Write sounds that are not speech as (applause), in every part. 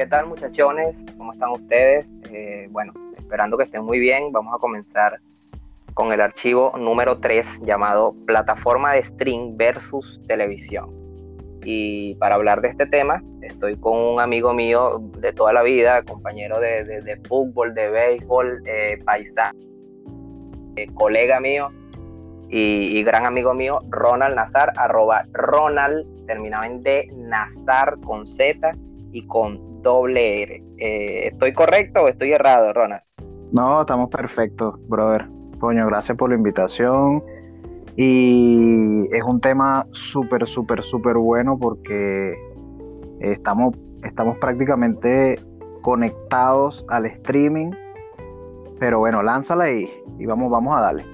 ¿qué tal muchachones? ¿Cómo están ustedes? Eh, bueno, esperando que estén muy bien, vamos a comenzar con el archivo número 3 llamado Plataforma de String versus Televisión. Y para hablar de este tema, estoy con un amigo mío de toda la vida, compañero de, fútbol, de béisbol, eh, paisano, eh, colega mío y, y, gran amigo mío, Ronald Nazar, arroba Ronald, terminado en D, Nazar con Z y con doble R. Eh, ¿Estoy correcto o estoy errado, Ronald? No, estamos perfectos, brother. Coño, gracias por la invitación. Y es un tema súper, súper, súper bueno porque estamos, estamos prácticamente conectados al streaming. Pero bueno, lánzala y, y vamos, vamos a darle.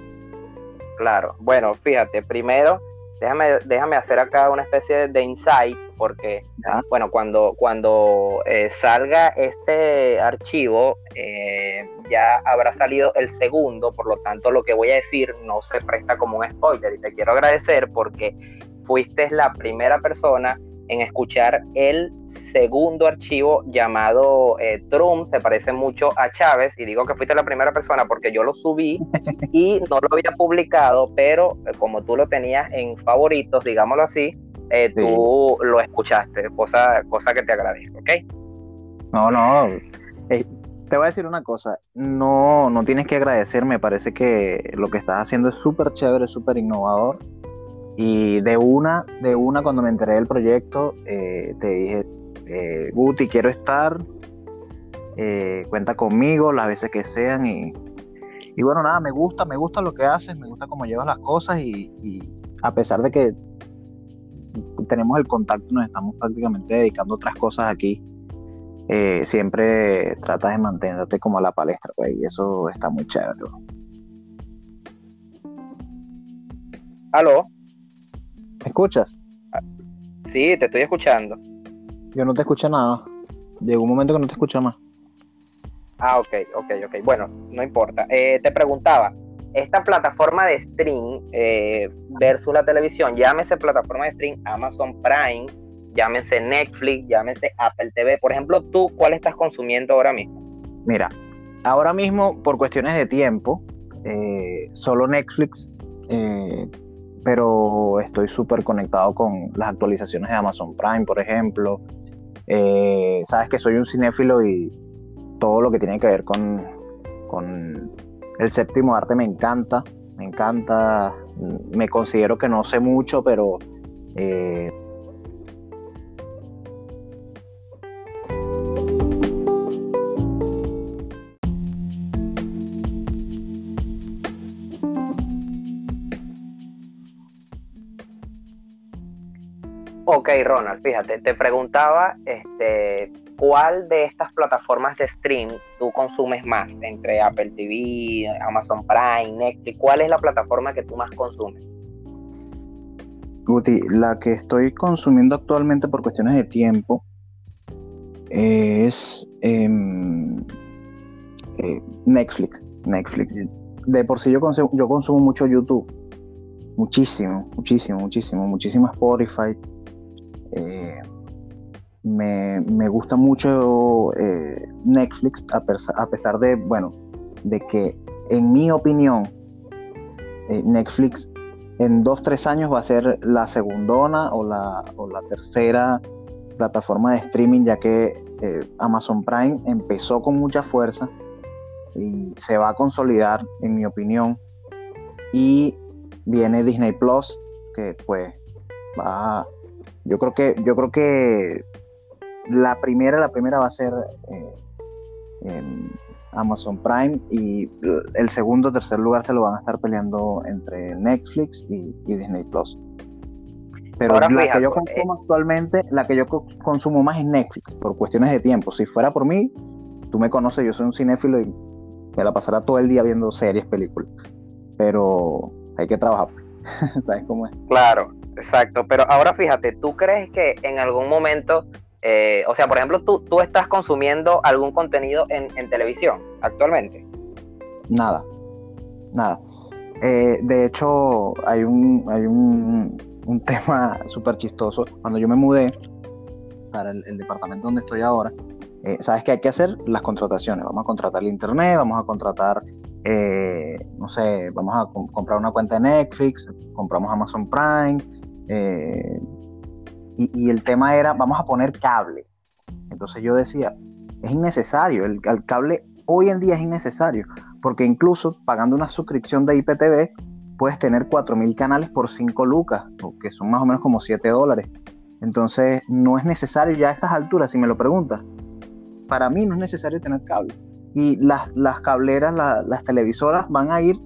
Claro, bueno, fíjate, primero déjame, déjame hacer acá una especie de insight, porque, bueno, cuando, cuando eh, salga este archivo, eh, ya habrá salido el segundo, por lo tanto, lo que voy a decir no se presta como un spoiler. Y te quiero agradecer porque fuiste la primera persona en escuchar el segundo archivo llamado eh, Trump, se parece mucho a Chávez, y digo que fuiste la primera persona porque yo lo subí (laughs) y no lo había publicado, pero eh, como tú lo tenías en favoritos, digámoslo así, eh, tú lo escuchaste, cosa, cosa que te agradezco, ¿ok? No, no, te voy a decir una cosa, no, no tienes que agradecer, me parece que lo que estás haciendo es súper chévere, súper innovador y de una, de una cuando me enteré del proyecto, eh, te dije, eh, Guti, quiero estar, eh, cuenta conmigo las veces que sean y, y, bueno, nada, me gusta, me gusta lo que haces, me gusta cómo llevas las cosas y, a pesar de que tenemos el contacto, nos estamos prácticamente dedicando a otras cosas aquí. siempre tratas de mantenerte como a la palestra, pues, y eso está muy chévere. ¿Aló? ¿Me escuchas? Sí, te estoy escuchando. Yo no te escucho nada. Llegó un momento que no te escucho más. Ah, ok, ok, ok. Bueno, no importa. Eh, te preguntaba, esta plataforma de stream eh, versus la televisión, llámese plataforma de stream Amazon Prime, llámese Netflix, llámese Apple TV. Por ejemplo, tú, ¿cuál estás consumiendo ahora mismo? Mira, ahora mismo, por cuestiones de tiempo, eh, solo Netflix pero estoy súper conectado con las actualizaciones de Amazon Prime, por ejemplo. Eh, sabes que soy un cinéfilo y todo lo que tiene que ver con el séptimo arte me encanta, me encanta, me considero que no sé mucho, pero eh, Ok, Ronald, fíjate, te preguntaba este, cuál de estas plataformas de stream tú consumes más, entre Apple TV, Amazon Prime, Netflix, ¿cuál es la plataforma que tú más consumes? Guti, la que estoy consumiendo actualmente por cuestiones de tiempo es em, eh, Netflix. Netflix. De por sí yo consumo, yo consumo mucho YouTube. Muchísimo, muchísimo, muchísimo, muchísimo Spotify eh, me, gusta mucho eh, Netflix, a, pesar de, bueno, de que en mi opinión, eh, Netflix en dos, tres años va a ser la segundona o la, o la tercera plataforma de streaming, ya que Amazon Prime empezó con mucha fuerza y se va a consolidar, en mi opinión. Y viene Disney Plus, que pues va a yo creo que, yo creo que la primera, la primera va a ser eh, Amazon Prime y el segundo, tercer lugar se lo van a estar peleando entre Netflix y, Disney Plus. Pero la que yo consumo eh, actualmente, la que yo consumo más es Netflix, por cuestiones de tiempo. Si fuera por mí, tú me conoces, yo soy un cinéfilo y me la pasará todo el día viendo series, películas. Pero hay que trabajar. (laughs) ¿Sabes cómo es? Claro, Exacto, pero ahora fíjate, ¿tú crees que en algún momento, eh, o sea, por ejemplo, ¿tú, tú estás consumiendo algún contenido en, televisión actualmente? Nada, nada. Eh, de hecho, hay un, hay un, un (laughs) tema súper chistoso. Cuando yo me mudé para el, departamento donde estoy ahora, eh, ¿sabes qué hay que hacer? Las contrataciones. Vamos a contratar el internet, vamos a contratar, no sé, vamos a comprar una cuenta de Netflix, compramos Amazon Prime. Y, el tema era, vamos a poner cable. Entonces yo decía, es innecesario, el, cable hoy en día es innecesario, porque incluso pagando una suscripción de IPTV, puedes tener 4.000 canales por 5 lucas, que son más o menos como 7 dólares. Entonces, no es necesario ya a estas alturas, si me lo preguntas. Para mí no es necesario tener cable. Y las, las cableras, las televisoras van a ir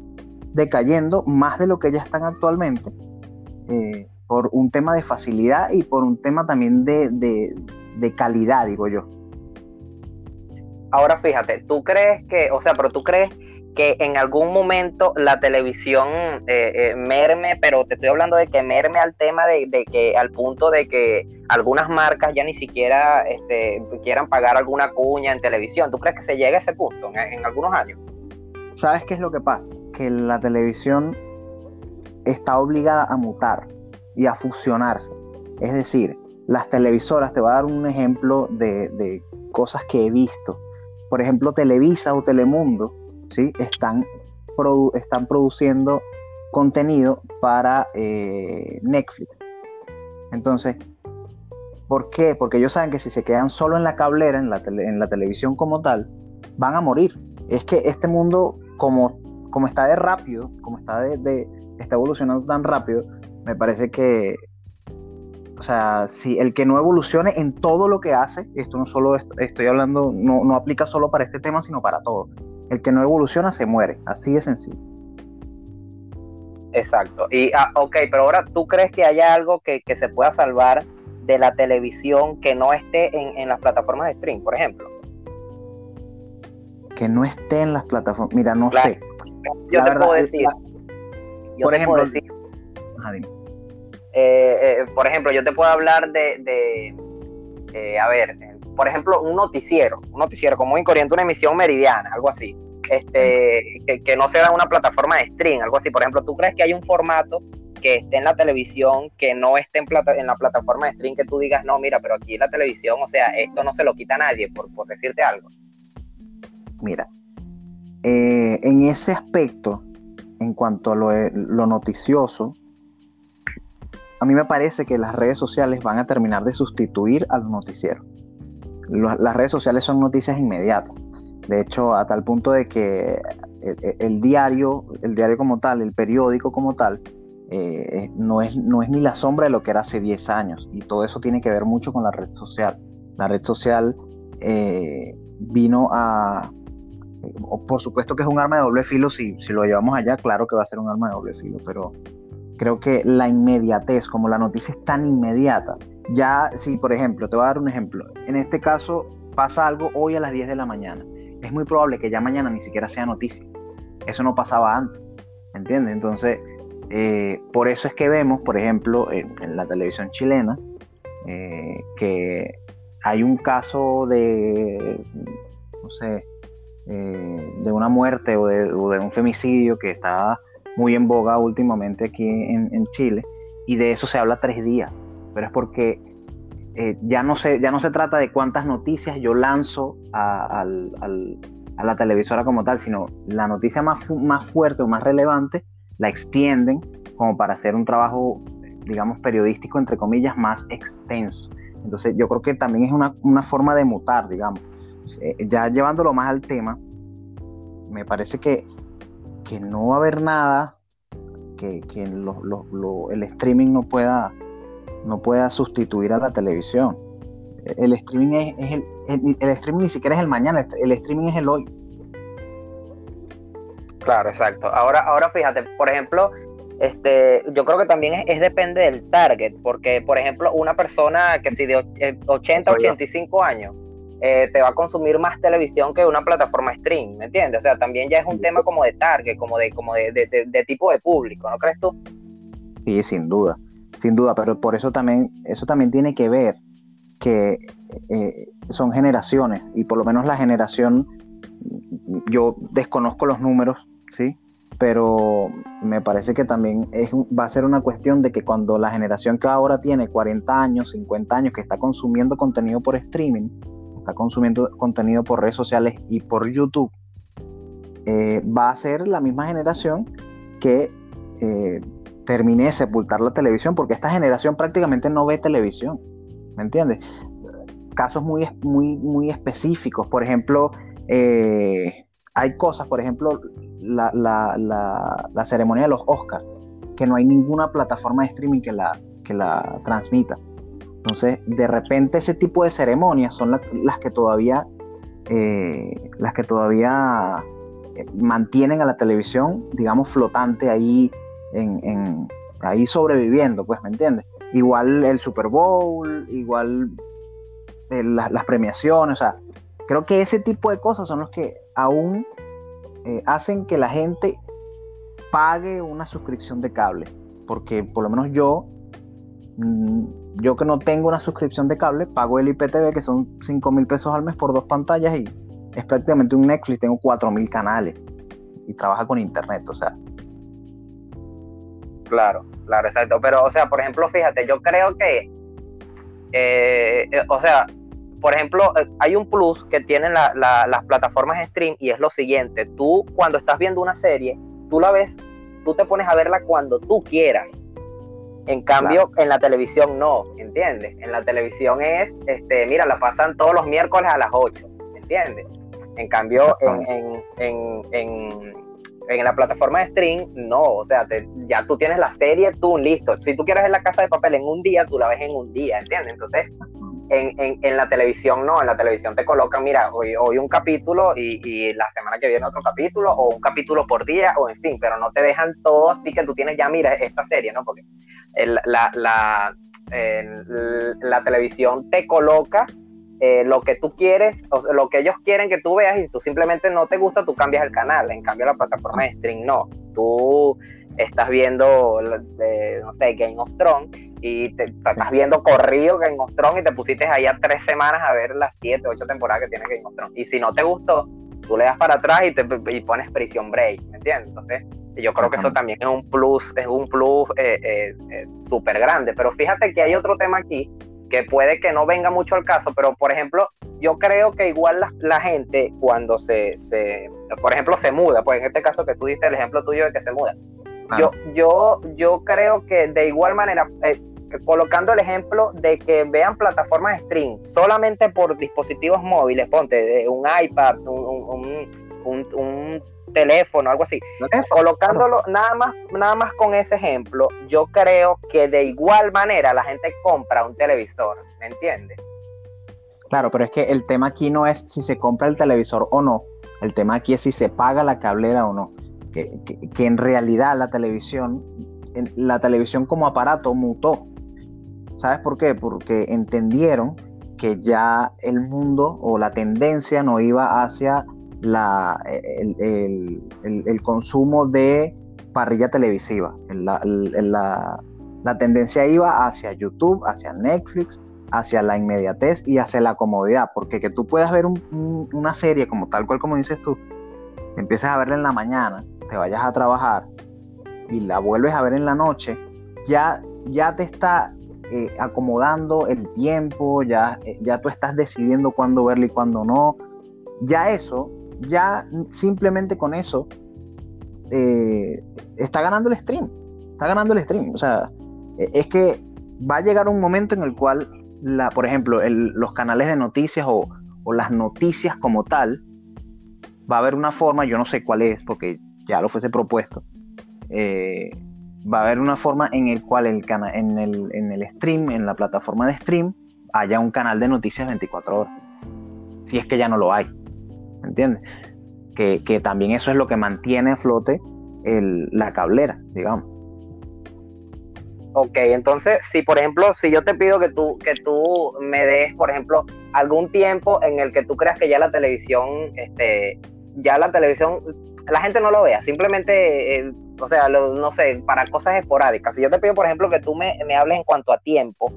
decayendo más de lo que ya están actualmente, eh, por un tema de facilidad y por un tema también de, de calidad, digo yo. Ahora fíjate, ¿tú crees que, o sea, pero tú crees que en algún momento la televisión eh, eh, merme, pero te estoy hablando de que merme al tema de, que al punto de que algunas marcas ya ni siquiera este, quieran pagar alguna cuña en televisión. ¿Tú crees que se llegue a ese punto en, algunos años? ¿Sabes qué es lo que pasa? Que la televisión está obligada a mutar y a fusionarse. Es decir, las televisoras, te voy a dar un ejemplo de, de cosas que he visto. Por ejemplo, Televisa o Telemundo ¿sí? están, están produciendo contenido para eh, Netflix. Entonces, ¿por qué? Porque ellos saben que si se quedan solo en la cablera, en la, en la televisión como tal, van a morir. Es que este mundo, como, como está de rápido, como está, de, está evolucionando tan rápido, me parece que, o sea, si el que no evolucione en todo lo que hace, esto no solo estoy hablando, no, no aplica solo para este tema, sino para todo el que no evoluciona se muere, así de sencillo. Exacto. Y, ah, ok, pero ahora, ¿tú crees que haya algo que, se pueda salvar de la televisión que no esté en, las plataformas de stream, por ejemplo? Que no esté en las plataformas. Mira, no sé. Yo te puedo decir. por ejemplo, decir, eh, eh, por ejemplo, yo te puedo hablar de, eh, a ver, por ejemplo, un noticiero, un noticiero como muy corriente, una emisión meridiana, algo así, este, que, no sea una plataforma de stream, algo así. Por ejemplo, ¿tú crees que hay un formato que esté en la televisión, que no esté en, plata, en la plataforma de stream, que tú digas, no, mira, pero aquí la televisión, o sea, esto no se lo quita a nadie, por, decirte algo? Mira, en ese aspecto, en cuanto a lo noticioso, a mí me parece que las redes sociales van a terminar de sustituir a los noticieros las redes sociales son noticias inmediatas. De hecho, a tal punto de que el, diario, el diario como tal, el periódico como tal, eh, no, es, no es ni la sombra de lo que era hace 10 años. Y todo eso tiene que ver mucho con la red social. La red social eh, vino a... Por supuesto que es un arma de doble filo, si, si lo llevamos allá, claro que va a ser un arma de doble filo, pero creo que la inmediatez, como la noticia es tan inmediata, ya, si por ejemplo, te voy a dar un ejemplo, en este caso pasa algo hoy a las 10 de la mañana, es muy probable que ya mañana ni siquiera sea noticia. Eso no pasaba antes, ¿entiendes? Entonces, eh, por eso es que vemos, por ejemplo, en, la televisión chilena, eh, que hay un caso de, no sé, eh, de una muerte o de, un femicidio que está muy en boga últimamente aquí en Chile, y de eso se habla tres días pero es porque eh, ya, no se, ya no se trata de cuántas noticias yo lanzo a, la televisora como tal, sino la noticia más, más fuerte o más relevante la extienden como para hacer un trabajo, digamos, periodístico, entre comillas, más extenso. Entonces yo creo que también es una, forma de mutar, digamos. Eh, ya llevándolo más al tema, me parece que, que no va a haber nada que, que el streaming no pueda no pueda sustituir a la televisión. El streaming es, el, el, streaming ni siquiera es el mañana, el streaming es el hoy. Claro, exacto. Ahora, ahora fíjate, por ejemplo, este, yo creo que también es, depende del target, porque por ejemplo, una persona que si de 80 a 85 años eh, te va a consumir más televisión que una plataforma stream, ¿me entiendes? O sea, también ya es un tema como de target, como de, como de, de tipo de público, ¿no crees tú? Sí, sin duda sin duda, pero por eso también, eso también tiene que ver que eh, son generaciones y por lo menos la generación, yo desconozco los números, ¿sí? pero me parece que también es, va a ser una cuestión de que cuando la generación que ahora tiene 40 años, 50 años, que está consumiendo contenido por streaming, consumiendo contenido por redes sociales y por YouTube, eh, va a ser la misma generación que eh, termine de sepultar la televisión, porque esta generación prácticamente no ve televisión, ¿me entiendes? Casos muy, muy, muy específicos, por ejemplo, eh, hay cosas, por ejemplo, la, la, ceremonia de los Oscars, que no hay ninguna plataforma de streaming que la, que la transmita. Entonces, de repente ese tipo de ceremonias son las que todavía, eh, las que todavía eh, mantienen a la televisión, digamos, flotante ahí, en, ahí sobreviviendo, pues, ¿me entiendes? Igual el Super Bowl, igual eh, las premiaciones, o sea, creo que ese tipo de cosas son los que aún hacen que la gente pague una suscripción de cable. Porque por lo menos yo, mm, yo que no tengo una suscripción de cable, pago el IPTV, que son 5 mil pesos al mes por dos pantallas y es prácticamente un Netflix, tengo 4 mil canales y trabaja con internet, o sea. Claro, claro, exacto. Pero, o sea, por ejemplo, fíjate, yo creo que, eh, eh, o sea, por ejemplo, eh, hay un plus que tienen las plataformas stream y es lo siguiente, tú cuando estás viendo una serie, tú la ves, tú te pones a verla cuando tú quieras. En cambio, en la televisión no, ¿entiendes? En la televisión es, este, mira, la pasan todos los miércoles a las 8, ¿entiendes? En cambio, en, en, la plataforma de stream, no, o sea, ya tú tienes la serie, tú listo. Si tú quieres ver la casa de papel en un día, tú la ves en un día, ¿entiendes? Entonces, en, la televisión no, en la televisión te colocan, mira, hoy, hoy un capítulo y, la semana que viene otro capítulo, o un capítulo por día, o en fin, pero no te dejan todo así que tú tienes ya, mira, esta serie, ¿no? Porque la, la, la, televisión te coloca eh, lo que tú quieres, o lo que ellos quieren que tú veas, y si tú simplemente no te gusta, tú cambias el canal. En cambio, la plataforma de stream no. Tú estás viendo, no sé, Game of Thrones y te, estás viendo corrido Game of Thrones y te pusiste ahí a tres semanas a ver las siete, ocho temporadas que tiene Game of Thrones. Y si no te gustó, tú le das para atrás y te y pones Prison Break, ¿me entiendes? Entonces, yo creo que eso también es un plus, es un plus eh, eh, eh, súper grande. Pero fíjate que hay otro tema aquí que puede que no venga mucho al caso, pero por ejemplo, yo creo que igual la, gente cuando se, se, por ejemplo, se muda, pues en este caso que tú diste el ejemplo tuyo de que se muda, yo, yo, yo creo que de igual manera, eh, colocando el ejemplo de que vean plataformas de stream solamente por dispositivos móviles, ponte un iPad, un, un, teléfono, algo así. Colocándolo nada más, nada más con ese ejemplo, yo creo que de igual manera la gente compra un televisor, ¿me entiendes? Claro, pero es que el tema aquí no es si se compra el televisor o no. El tema aquí es si se paga la cablera o no que, en realidad la televisión, la televisión como aparato mutó. ¿Sabes por qué? Porque entendieron que ya el mundo o la tendencia no iba hacia la, el, consumo de parrilla televisiva. La, la, tendencia iba hacia YouTube, hacia Netflix, hacia la inmediatez y hacia la comodidad. Porque que tú puedas ver una serie como tal cual como dices tú, empiezas a verla en la mañana te vayas a trabajar y la vuelves a ver en la noche, ya, ya te está eh, acomodando el tiempo, ya, eh, ya tú estás decidiendo cuándo verla y cuándo no. Ya eso, ya simplemente con eso, eh, está ganando el stream. Está ganando el stream. O sea, es que va a llegar un momento en el cual, la, por ejemplo, los canales de noticias o, o las noticias como tal, va a haber una forma, yo no sé cuál es, porque ya lo fuese propuesto, eh, va a haber una forma en el cual el en, el, en el stream, en la plataforma de stream, haya un canal de noticias 24 horas. Si es que ya no lo hay. ¿Me entiendes? Que, también eso es lo que mantiene a flote la cablera, digamos. Ok, entonces, si por ejemplo, si yo te pido que tú, que tú me des, por ejemplo, algún tiempo en el que tú creas que ya la televisión, este, ya la televisión la gente no lo vea, simplemente, eh, o sea, no sé, para cosas esporádicas. Si yo te pido, por ejemplo, que tú me, hables en cuanto a tiempo,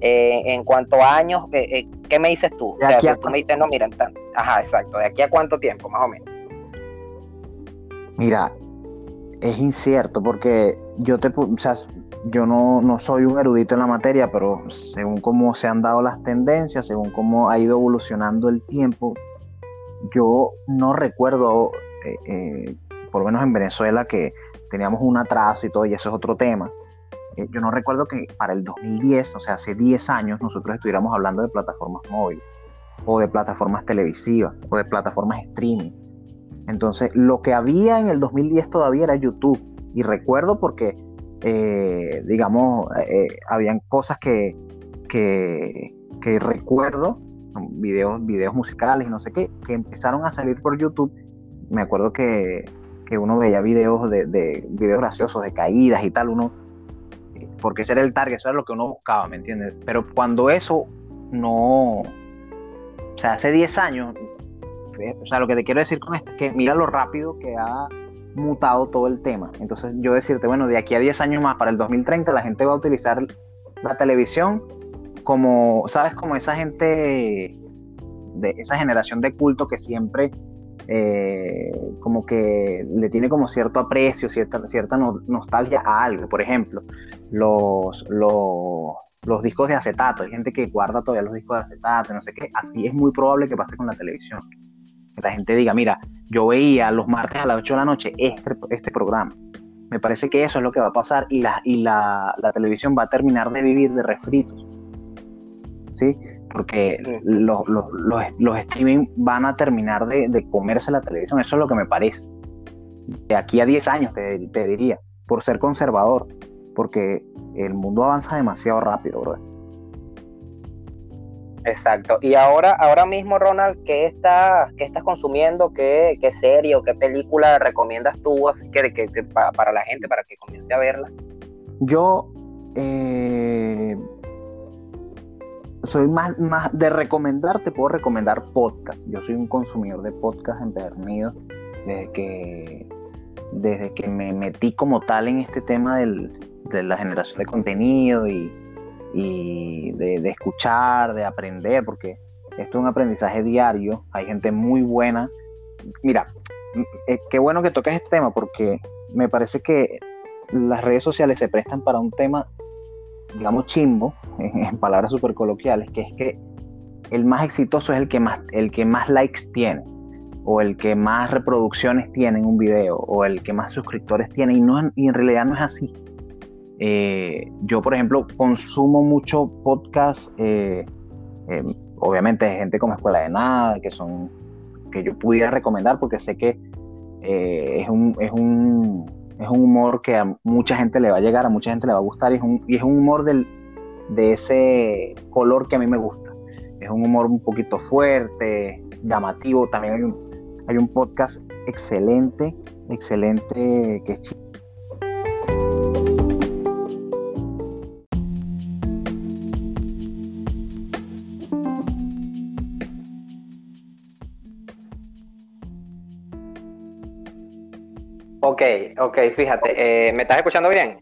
eh, en cuanto a años, eh, ¿qué me dices tú? o sea, tú me dices, no, mira, ajá, exacto, ¿de aquí a cuánto tiempo, más o menos? Mira, es incierto porque yo te, o sea, yo no, no, soy un erudito en la materia, pero según cómo se han dado las tendencias, según cómo ha ido evolucionando el tiempo, yo no recuerdo, eh, eh, por lo menos en Venezuela, que teníamos un atraso y todo, y eso es otro tema. Eh, yo no recuerdo que para el 2010, o sea, hace 10 años, nosotros estuviéramos hablando de plataformas móviles, o de plataformas televisivas, o de plataformas streaming. Entonces, lo que había en el 2010 todavía era YouTube. Y recuerdo porque, digamos, habían cosas que, que, que recuerdo videos, videos musicales y no sé qué, que empezaron a salir por YouTube. Me acuerdo que, uno veía videos de, de, videos graciosos, de caídas y tal, uno, porque ese era el target, eso era lo que uno buscaba, ¿me entiendes? Pero cuando eso no, o sea, hace 10 años, o sea, lo que te quiero decir con esto es que mira lo rápido que ha mutado todo el tema. Entonces yo decirte, bueno, de aquí a 10 años más, para el 2030, la gente va a utilizar la televisión como, ¿sabes? Como esa gente de esa generación de culto que siempre eh, como que le tiene como cierto aprecio, cierta, cierta nostalgia a algo. Por ejemplo, los, los, los, discos de acetato. Hay gente que guarda todavía los discos de acetato, no sé qué. Así es muy probable que pase con la televisión. Que la gente diga, mira, yo veía los martes a las 8 de la noche este, este programa. Me parece que eso es lo que va a pasar y la, y la, la televisión va a terminar de vivir de refritos ¿sí? Porque los, los, los, streaming van a terminar de, comerse la televisión, eso es lo que me parece. De aquí a 10 años te, diría, por ser conservador, porque el mundo avanza demasiado rápido, bro. Exacto. Y ahora, ahora mismo, Ronald, ¿qué estás, qué estás consumiendo? ¿Qué, ¿Qué, serie o qué película recomiendas tú así que, que, para, la gente, para que comience a verla? Yo eh, soy más, más de recomendar, te puedo recomendar podcast. Yo soy un consumidor de podcast empedernido desde que, desde que me metí como tal en este tema de la generación de contenido y, de, escuchar, de aprender, porque esto es un aprendizaje diario. Hay gente muy buena. Mira, eh, qué bueno que toques este tema porque me parece que las redes sociales se prestan para un tema digamos, chimbo, (laughs) en, palabras súper coloquiales, que es que el más exitoso es el que más, el que más likes tiene, o el que más reproducciones tiene en un video, o el que más suscriptores tiene, y, no, y en realidad no es así. Eh, yo, por ejemplo, consumo mucho podcast, eh, eh, obviamente gente como Escuela de Nada, que son que yo pudiera recomendar porque sé que es un, es un es un humor que a mucha gente le va a llegar, a mucha gente le va a gustar y es un, y es un humor del, de ese color que a mí me gusta. Es un humor un poquito fuerte, llamativo. También hay un, hay un podcast excelente, excelente que es Ok, fíjate, eh, ¿me estás escuchando bien?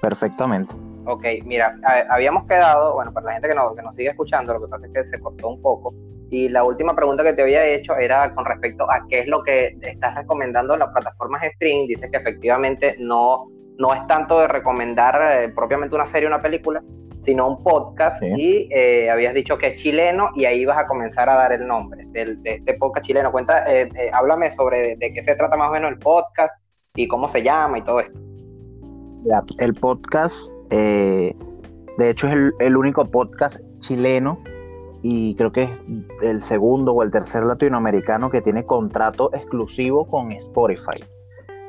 Perfectamente. Ok, mira, habíamos quedado, bueno, para la gente que nos, que nos sigue escuchando, lo que pasa es que se cortó un poco. Y la última pregunta que te había hecho era con respecto a qué es lo que estás recomendando en las plataformas de streaming. Dices que efectivamente no, no es tanto de recomendar eh, propiamente una serie o una película, sino un podcast. Y eh, habías dicho que es chileno y ahí vas a comenzar a dar el nombre de, este podcast chileno. Cuenta, eh, eh, háblame sobre de, qué se trata más o menos el podcast y cómo se llama y todo esto. el podcast, de hecho, es el, único podcast chileno y creo que es el segundo o el tercer latinoamericano que tiene contrato exclusivo con Spotify.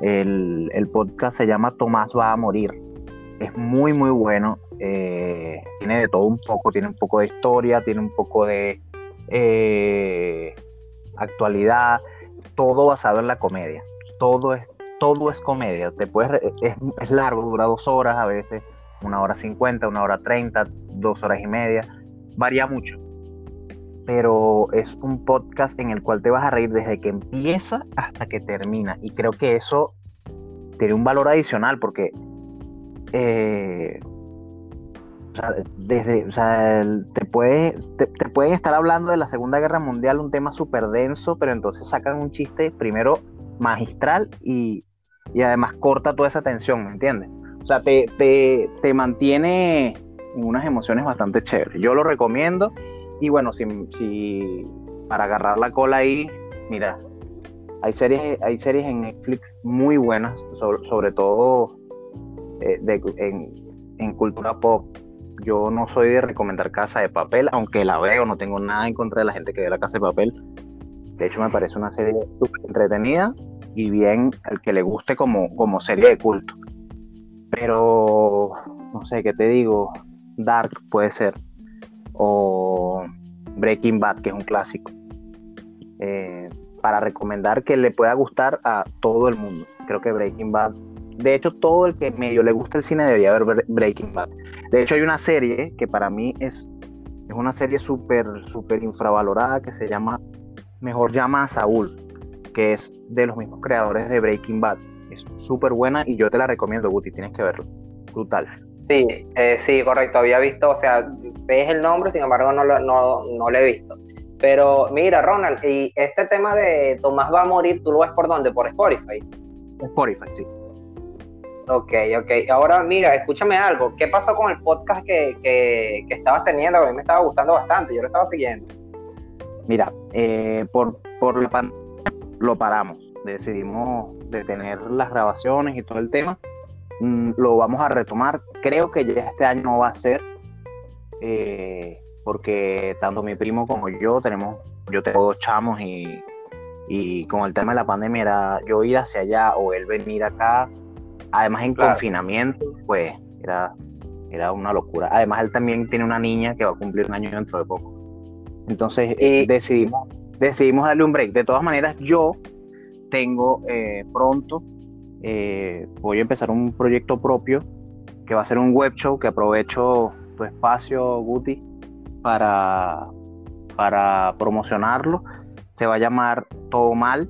El, el podcast se llama Tomás va a morir. Es muy, muy bueno. Eh, tiene de todo un poco, tiene un poco de historia, tiene un poco de eh, actualidad, todo basado en la comedia. Todo es, todo es comedia. Te puedes, es, largo, dura dos horas a veces, una hora cincuenta, una hora treinta, dos horas y media, varía mucho. Pero es un podcast en el cual te vas a reír desde que empieza hasta que termina. Y creo que eso tiene un valor adicional porque eh, o sea, desde, o sea, te, puede, te, pueden estar hablando de la Segunda Guerra Mundial, un tema súper denso, pero entonces sacan un chiste primero magistral y, y además corta toda esa tensión, ¿me entiendes? O sea, te, te, te mantiene en unas emociones bastante chéveres. Yo lo recomiendo y bueno, si, si para agarrar la cola ahí, mira, hay series, hay series en Netflix muy buenas, sobre, todo eh, en, en cultura pop yo no soy de recomendar Casa de Papel, aunque la veo, no tengo nada en contra de la gente que ve la Casa de Papel. De hecho, me parece una serie súper entretenida y bien al que le guste como, como serie de culto. Pero, no sé, ¿qué te digo? Dark puede ser. O Breaking Bad, que es un clásico. Eh, para recomendar que le pueda gustar a todo el mundo. Creo que Breaking Bad de hecho, todo el que medio le gusta el cine debería ver Breaking Bad. De hecho, hay una serie que para mí es, es una serie súper, súper infravalorada que se llama Mejor llama a Saúl, que es de los mismos creadores de Breaking Bad. Es súper buena y yo te la recomiendo, Guti, tienes que verlo. Brutal. Sí, eh, sí, correcto. Había visto, o sea, es el nombre, sin embargo, no lo, no, no lo he visto. Pero mira, Ronald, y este tema de Tomás va a morir, ¿tú lo ves por dónde? ¿Por Spotify? Spotify, sí. Ok, ok. Ahora mira, escúchame algo. ¿Qué pasó con el podcast que, que, estabas teniendo? A mí me estaba gustando bastante, yo lo estaba siguiendo. Mira, eh, por, por la pandemia lo paramos. Decidimos detener las grabaciones y todo el tema. Mm, lo vamos a retomar. Creo que ya este año va a ser. Eh, porque tanto mi primo como yo tenemos, yo tengo dos chamos y, y con el tema de la pandemia era yo ir hacia allá o él venir acá Además en confinamiento, pues era, era una locura. Además él también tiene una niña que va a cumplir un año dentro de poco. Entonces eh, decidimos, decidimos darle un break. De todas maneras, yo tengo eh, pronto, eh, voy a empezar un proyecto propio que va a ser un web show que aprovecho tu espacio, Guti, para, para promocionarlo. Se va a llamar Todo Mal,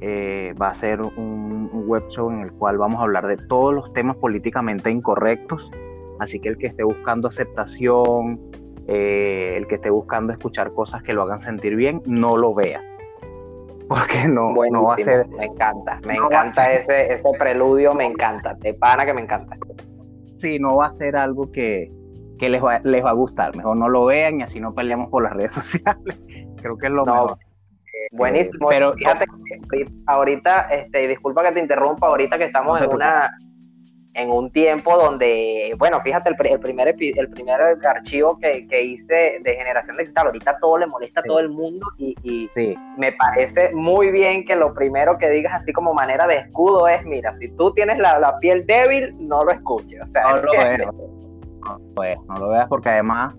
eh, va a ser un, web show en el cual vamos a hablar de todos los temas políticamente incorrectos. Así que el que esté buscando aceptación, eh, el que esté buscando escuchar cosas que lo hagan sentir bien, no lo vea. (laughs) Porque no, no va a ser. Me encanta, me encanta ese, ese preludio, me encanta. De pana que me encanta. Sí, no va a ser algo que, les, va, les va a gustar. Mejor no lo vean y así no peleamos por las redes (laughs) sociales. Creo que es lo mejor. Buenísimo. Pero fíjate ahorita, este, disculpa que te interrumpa, ahorita que estamos en una en un tiempo donde, bueno, fíjate, el, primer, el primer archivo que, hice de generación digital, ahorita todo le molesta a todo el mundo y, me parece muy bien que lo primero que digas así como manera de escudo es, mira, si tú tienes la, piel débil, no lo escuches. O sea, no, lo veas, no, lo veas porque además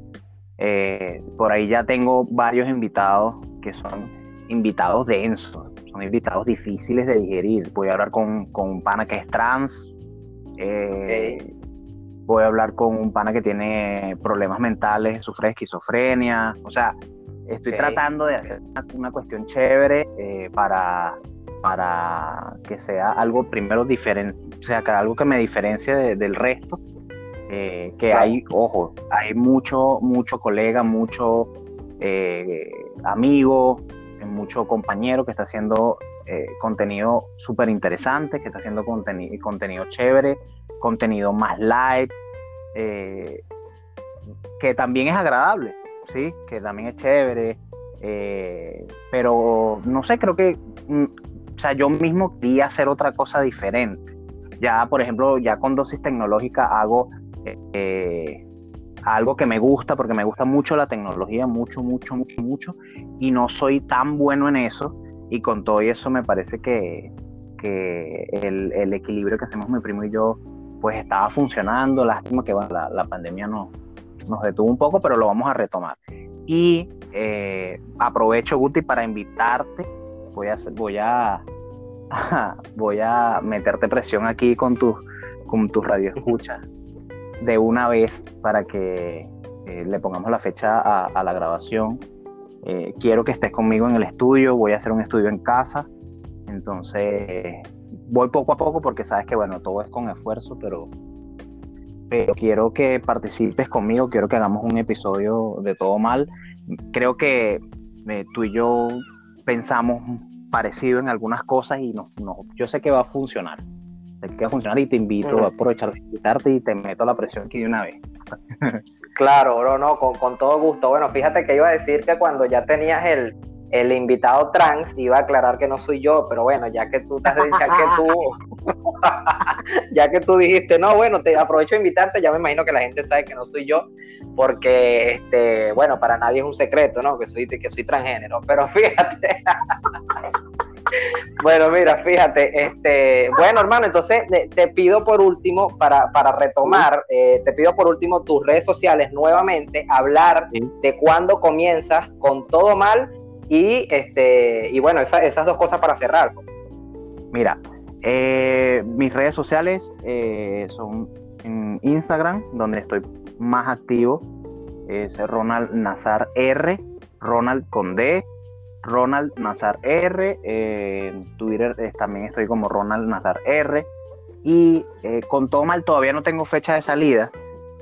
eh, por ahí ya tengo varios invitados que son invitados densos, son invitados difíciles de digerir. Voy a hablar con, un pana que es trans, eh, voy a hablar con un pana que tiene problemas mentales, sufre esquizofrenia, o sea, estoy tratando de hacer una, cuestión chévere eh, para, para que sea algo primero diferente, o sea, que algo que me diferencie del resto. Eh, que hay, ojo, hay mucho, mucho colega, mucho amigo, mucho compañero que está haciendo eh, contenido súper interesante, que está haciendo contenido chévere, contenido más light, eh, que también es agradable, ¿sí? Que también es chévere, eh, pero no sé, creo que, mm, o sea, yo mismo quería hacer otra cosa diferente. Ya, por ejemplo, ya con dosis tecnológica hago algo que me gusta, porque me gusta mucho la tecnología, mucho, mucho, mucho, mucho, y no soy tan bueno en eso, y con todo eso me parece que, el, equilibrio que hacemos mi primo y yo, pues estaba funcionando, lástima que la, pandemia no, nos detuvo un poco, pero lo vamos a retomar. Y eh, aprovecho, Guti, para invitarte, voy a, voy a, (laughs) voy a meterte presión aquí con tus con tus radioescuchas de una vez para que eh, le pongamos la fecha a, la grabación. Eh, quiero que estés conmigo en el estudio, voy a hacer un estudio en casa, entonces voy poco a poco porque sabes que bueno, todo es con esfuerzo, pero, pero quiero que participes conmigo, quiero que hagamos un episodio de todo mal. Creo que eh, tú y yo pensamos parecido en algunas cosas y no, no, yo sé que va a funcionar. Sé que va a funcionar y te invito a aprovechar de invitarte y te meto la presión aquí de una vez. (laughs) claro, bro, no, con, con todo gusto. Bueno, fíjate que iba a decir que cuando ya tenías el, el invitado trans iba a aclarar que no soy yo, pero bueno, ya que tú, ya que tú, (laughs) ya que tú dijiste, no, bueno, te aprovecho de invitarte, ya me imagino que la gente sabe que no soy yo, porque, este, bueno, para nadie es un secreto, ¿no? Que soy, que soy transgénero, pero (laughs) fíjate. Bueno, mira, fíjate, este, bueno, hermano, entonces te, pido por último, para, para retomar, eh, te pido por último tus redes sociales nuevamente, hablar de cuándo comienzas con todo mal y, este, y bueno, esas dos cosas para cerrar. Mira, eh, mis redes sociales eh, son en Instagram, donde estoy más activo. Es Ronald Nazar R, Ronald con D, Ronald Nazar R. Eh, en Twitter también estoy como Ronald Nazar R. Y con todo mal todavía no tengo fecha de salida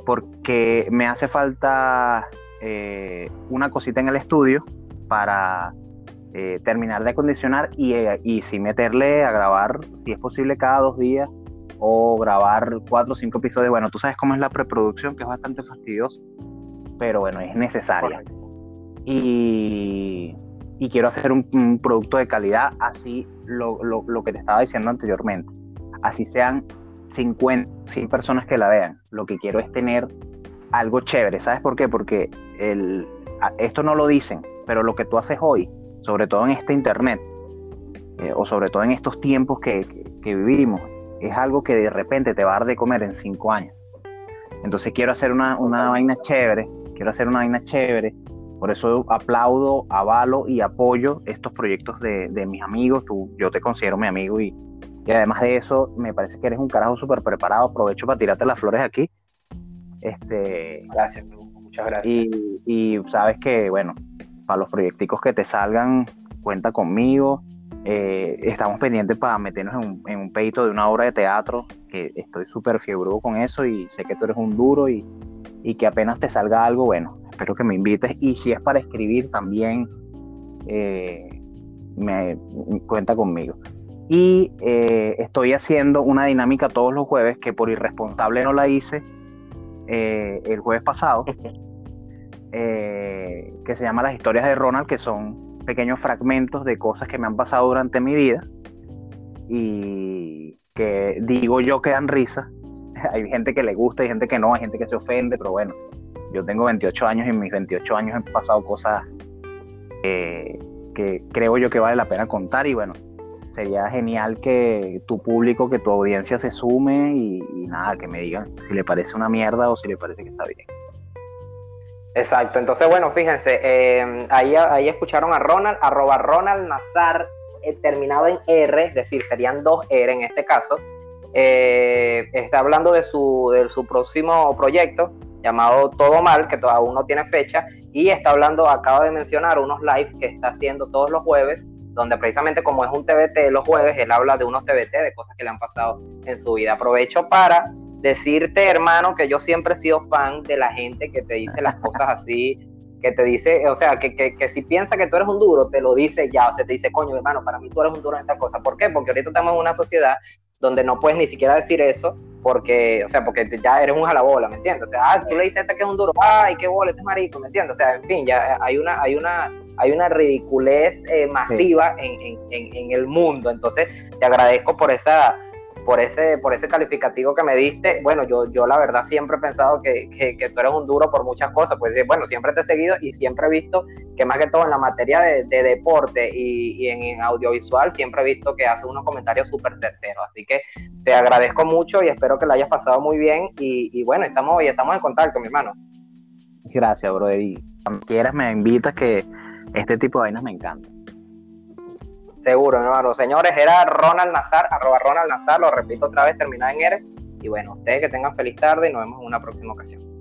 porque me hace falta una cosita en el estudio para eh, terminar de acondicionar y, eh, y sí meterle a grabar, si es posible, cada dos días o grabar cuatro o cinco episodios. Bueno, tú sabes cómo es la preproducción, que es bastante fastidioso, pero bueno, es necesaria. Y, y, quiero hacer un, producto de calidad, así lo, lo, lo, que te estaba diciendo anteriormente. Así sean 50, 100 personas que la vean. Lo que quiero es tener algo chévere. ¿Sabes por qué? Porque el, esto no lo dicen, pero lo que tú haces hoy, sobre todo en este Internet, eh, o sobre todo en estos tiempos que, vivimos, es algo que de repente te va a dar de comer en cinco años. Entonces quiero hacer una, vaina chévere, quiero hacer una vaina chévere, por eso aplaudo, avalo y apoyo estos proyectos de, mis amigos, tú, yo te considero mi amigo y, además de eso me parece que eres un carajo súper preparado, aprovecho para tirarte las flores aquí. Este, gracias, muchas gracias. Y, y sabes que, bueno, para los proyecticos que te salgan, cuenta conmigo. Eh, estamos pendientes para meternos en un, en un pedito de una obra de teatro, que estoy súper fiebrudo con eso y sé que tú eres un duro y, que apenas te salga algo, bueno, espero que me invites. Y si es para escribir también, eh, me cuenta conmigo. Y eh, estoy haciendo una dinámica todos los jueves que por irresponsable no la hice el jueves pasado. (laughs) Eh, que se llama Las historias de Ronald, que son pequeños fragmentos de cosas que me han pasado durante mi vida y que digo yo que dan risa. (laughs) hay gente que le gusta, hay gente que no, hay gente que se ofende, pero bueno, yo tengo 28 años y en mis 28 años han pasado cosas que creo yo que vale la pena contar y bueno, sería genial que tu público, que tu audiencia se sume y, nada, que me digan si le parece una mierda o si le parece que está bien. Exacto, entonces bueno, fíjense, eh, ahí, ahí escucharon a Ronald, arroba Ronald Nazar, eh, terminado en R, es decir, serían dos R en este caso. Eh, está hablando de su, de su próximo proyecto llamado Todo Mal, que aún no tiene fecha, y está hablando, acabo de mencionar, unos live que está haciendo todos los jueves, donde precisamente como es un TBT los jueves, él habla de unos TBT, de cosas que le han pasado en su vida. Aprovecho para decirte, hermano, que yo siempre he sido fan de la gente que te dice las cosas así, que te dice, o sea, que, que, que, si piensa que tú eres un duro, te lo dice ya, o sea, te dice, coño, hermano, para mí tú eres un duro en esta cosa. ¿Por qué? Porque ahorita estamos en una sociedad donde no puedes ni siquiera decir eso, porque, o sea, porque ya eres un jalabola, ¿me entiendes? O sea, ah, tú le dices a este que es un duro, ay, qué bola, este es marico, ¿me entiendes? O sea, en fin, ya hay una, hay una, hay una ridiculez eh, masiva en, en, en, en el mundo. Entonces, te agradezco por esa por ese, por ese calificativo que me diste. Bueno, yo, yo la verdad siempre he pensado que, que, tú eres un duro por muchas cosas, pues bueno, siempre te he seguido y siempre he visto que más que todo en la materia de, deporte y, en, audiovisual, siempre he visto que haces unos comentarios súper certeros. Así que te agradezco mucho y espero que la hayas pasado muy bien y, y bueno, estamos, y estamos en contacto, mi hermano. Gracias, bro. Y cuando quieras me invitas que este tipo de vainas me encanta. Seguro, mi. Señores, era Ronald Nazar, arroba Ronald Nazar, lo repito otra vez, terminado en R. Y bueno, ustedes que tengan feliz tarde y nos vemos en una próxima ocasión.